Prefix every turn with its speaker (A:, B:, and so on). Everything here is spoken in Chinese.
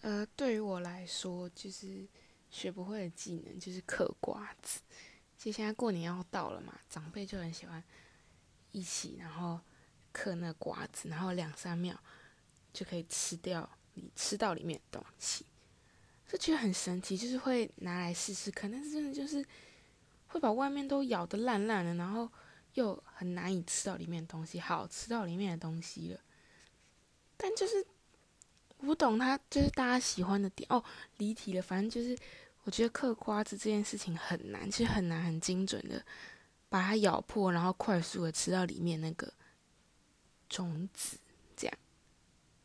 A: 呃，对于我来说，就是学不会的技能就是嗑瓜子。其实现在过年要到了嘛，长辈就很喜欢一起，然后嗑那瓜子，然后两三秒就可以吃掉你吃到里面的东西，就觉得很神奇，就是会拿来试试看。但是真的就是会把外面都咬得烂烂的，然后又很难以吃到里面的东西，好吃到里面的东西了。但就是我懂他，就是大家喜欢的点哦。离题了，反正就是我觉得嗑瓜子这件事情很难，其实很难很精准的把它咬破，然后快速的吃到里面那个种子。